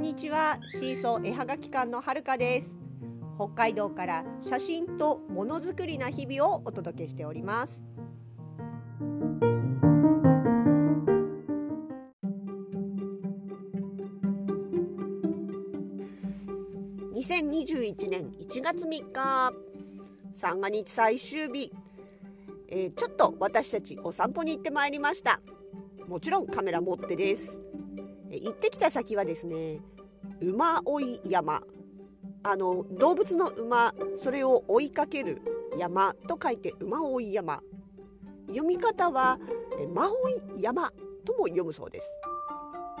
んにちは。シーソー絵はがき館のはるかです。北海道から写真とものづくりな日々をお届けしております。2021年1月3日三が日最終日、えー、ちょっと私たちお散歩に行ってまいりました。もちろんカメラ持ってです。行ってきた先はですね馬追い山。あの動物の馬それを追いかける山と書いて馬追い山。読み方は馬追い山とも読むそうです。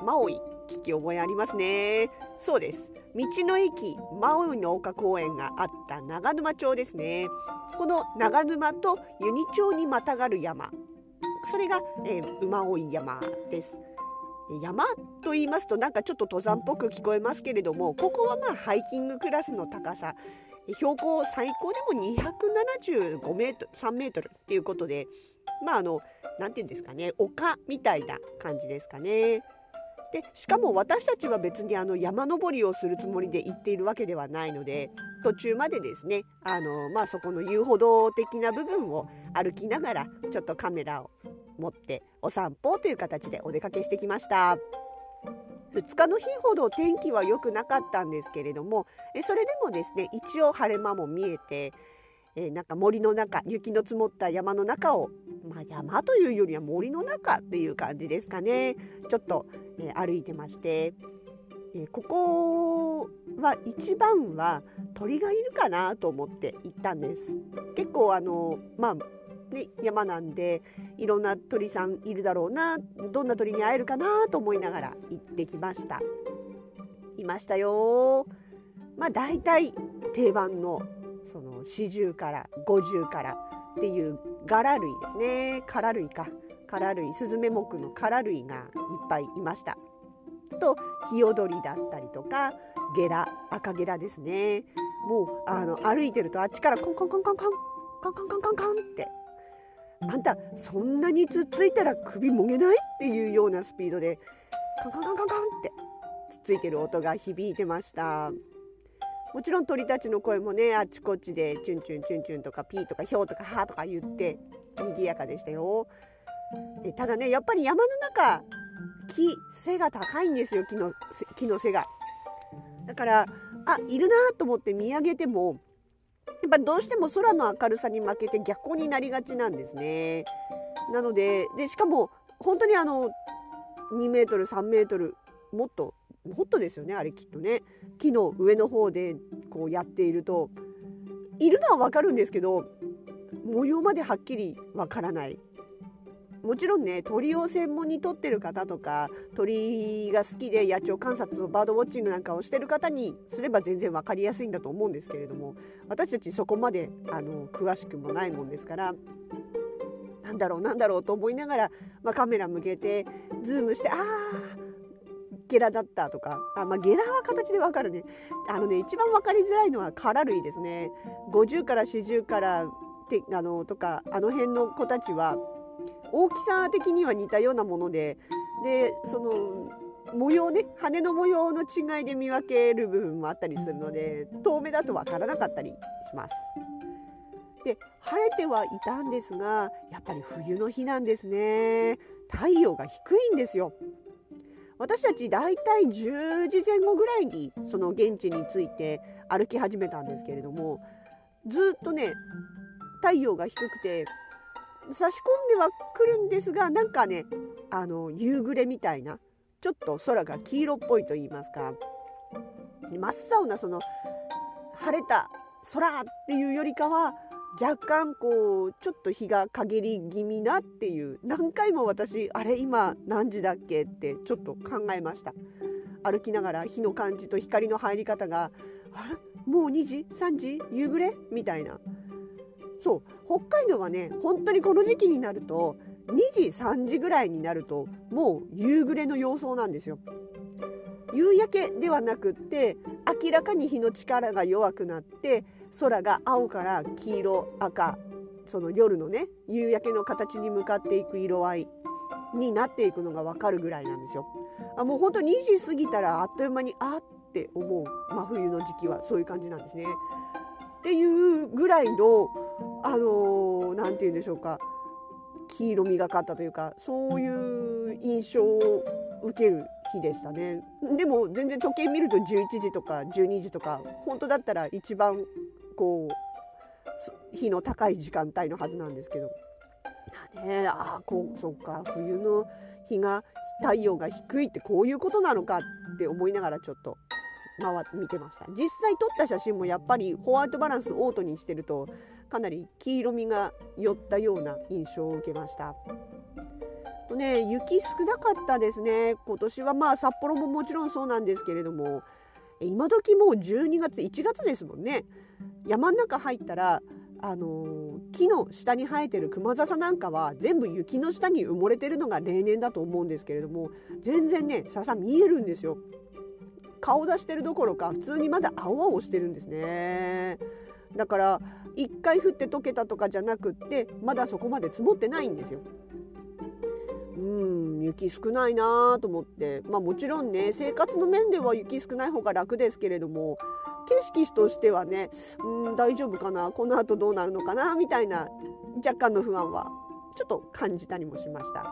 馬追い聞き覚えありますね。そうです。道の駅馬追の丘公園があった長沼町ですね。この長沼と由仁町にまたがる山。それが、えー、馬追山です。山と言いますとなんかちょっと登山っぽく聞こえますけれどもここはまあハイキングクラスの高さ標高最高でも275メートル3メートルっていうことでまああの何て言うんですかね丘みたいな感じですかね。でしかも私たちは別にあの山登りをするつもりで行っているわけではないので途中までですねあの、まあ、そこの遊歩道的な部分を歩きながらちょっとカメラを持ってお散歩という形でお出かけしてきました。2日の日ほど天気は良くなかったんですけれどもそれでもですね一応晴れ間も見えてえなんか森の中雪の積もった山の中を、まあ、山というよりは森の中っていう感じですかね。ちょっと、え歩いてまして、えここは一番は鳥がいるかなと思って行ったんです。結構あのまあね、山なんでいろんな鳥さんいるだろうなどんな鳥に会えるかなと思いながら行ってきました。いましたよ。まあ大体定番のその四十から五十からっていう柄類ですね。殻類か。殻類スズメ目の殻類がいっぱいいました。とヒヨドリだったりとかゲラ赤ゲラですね。もうあの歩いてるとあっちからコンコンコンコンコンコンコンコンコンコンってあんたそんなにつっついたら首もげないっていうようなスピードでカンカンカンカンカンってつっついてる音が響いてました。もちろん鳥たちの声もねあちこちでチュンチュンチュンチュンとかピーとかヒョウとかハーとか言って賑やかでしたよ。えただねやっぱり山の中木背が高いんですよ木の木の背が。だからあいるなと思って見上げてもやっぱどうしても空の明るさに負けて逆光になりがちなんですね。なのででしかも本当にあの2メートル3メートルもっともっとですよねあれきっとね木の上の方でこうやっているといるのは分かるんですけど模様まではっきり分からないもちろんね鳥を専門に撮ってる方とか鳥が好きで野鳥観察のバードウォッチングなんかをしてる方にすれば全然分かりやすいんだと思うんですけれども私たちそこまであの詳しくもないもんですからなんだろうなんだろうと思いながら、まあ、カメラ向けてズームしてああゲラだったとかあ、まあ、ゲラは形でわかるね。あのね一番分かりづらいのは殻類ですね。50から40からてあのとかあの辺の子たちは大きさ的には似たようなものででその模様ね羽の模様の違いで見分ける部分もあったりするので遠目だと分からなかったりします。で晴れてはいたんですがやっぱり冬の日なんですね太陽が低いんですよ私たちだいたい10時前後ぐらいにその現地について歩き始めたんですけれどもずっとね太陽が低くて差し込んではくるんですがなんかねあの夕暮れみたいなちょっと空が黄色っぽいと言いますか。真っ青なその晴れた空っていうよりかは若干こうちょっと日が陰り気味なっていう何回も私あれ今何時だっけってちょっと考えました。歩きながら日の感じと光の入り方があれ？もう2時？3時？夕暮れ？みたいな。そう北海道はね本当にこの時期になると2時3時ぐらいになるともう夕暮れの様相なんですよ。夕焼けではなくって明らかに日の力が弱くなって空が青から黄色赤その夜のね夕焼けの形に向かっていく色合いになっていくのが分かるぐらいなんですよ。あもう本当2時過ぎたらあっという間にあって思う真冬の時期はそういう感じなんですね。っていうぐらいのあの何、ー、て言うんでしょうか。黄色みがかったというかそういう印象を受ける日でしたね。でも全然時計見ると11時とか12時とか本当だったら一番こう日の高い時間帯のはずなんですけど。ねあこうそっか冬の日が太陽が低いってこういうことなのかって思いながらちょっと回見てました。実際撮った写真もやっぱりホワイトバランスオートにしてるとかなり黄色みが寄ったような印象を受けました。とね雪少なかったですね。今年はまあ札幌ももちろんそうなんですけれども今時もう12月1月ですもんね。山の中入ったらあの、木の下に生えてるクマザサなんかは全部雪の下に埋もれてるのが例年だと思うんですけれども全然ね笹見えるんですよ。顔出してるどころか普通にまだ青々してるんですね。だから1回降って溶けたとかじゃなくってまだそこまで積もってないんですよ。うん雪少ないなと思って。まあもちろんね生活の面では雪少ない方が楽ですけれども景色としてはねうん大丈夫かなこの後どうなるのかなみたいな若干の不安はちょっと感じたりもしました。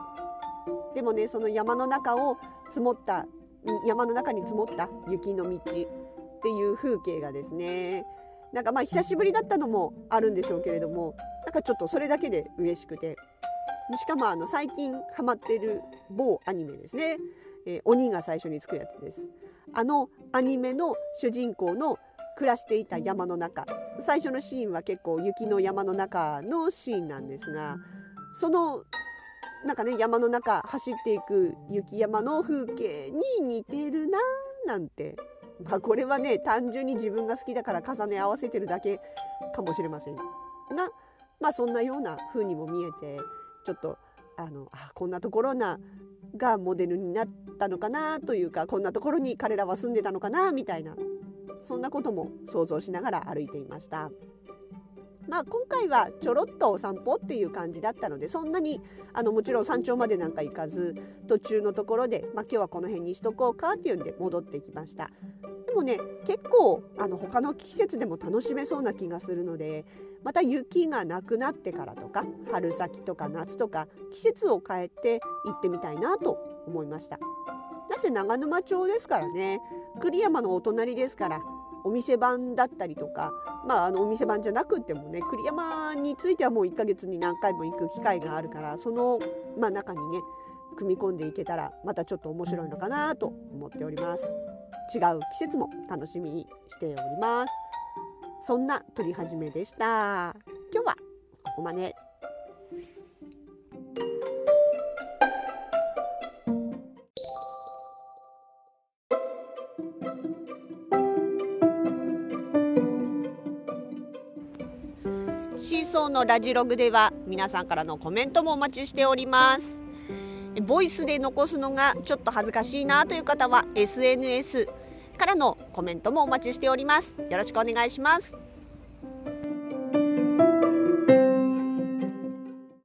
でもねその山の中を積もった山の中に積もった雪の道っていう風景がですねなんかまあ久しぶりだったのもあるんでしょうけれどもなんかちょっとそれだけで嬉しくて。しかもあの最近ハマってる某アニメですね、えー、鬼が最初につくやつです。あのアニメの主人公の暮らしていた山の中。最初のシーンは結構雪の山の中のシーンなんですがそのなんかね山の中走っていく雪山の風景に似てるななんてまあこれはね単純に自分が好きだから重ね合わせてるだけかもしれませんがまあそんなような風にも見えてちょっとあのあこんなところながモデルになったのかなというかこんなところに彼らは住んでたのかなみたいなそんなことも想像しながら歩いていました。まあ、今回はちょろっとお散歩っていう感じだったのでそんなにあのもちろん山頂までなんか行かず途中のところで、まあ、今日はこの辺にしとこうかっていうんで戻ってきましたもね結構あの他の季節でも楽しめそうな気がするのでまた雪がなくなってからとか春先とか夏とか季節を変えて行ってみたいなと思いました。なぜ長沼町ですからね栗山のお隣ですからお店番だったりとか、まあ、あのお店番じゃなくてもね栗山についてはもう1ヶ月に何回も行く機会があるからその、まあ、中にね組み込んでいけたらまたちょっと面白いのかなと思っております。違う季節も楽しみにしております。そんな撮り始めでした。今日はここまで。シーソーのラジログでは皆さんからのコメントもお待ちしております。ボイスで残すのがちょっと恥ずかしいなという方は SNS からのコメントもお待ちしております。よろしくお願いします。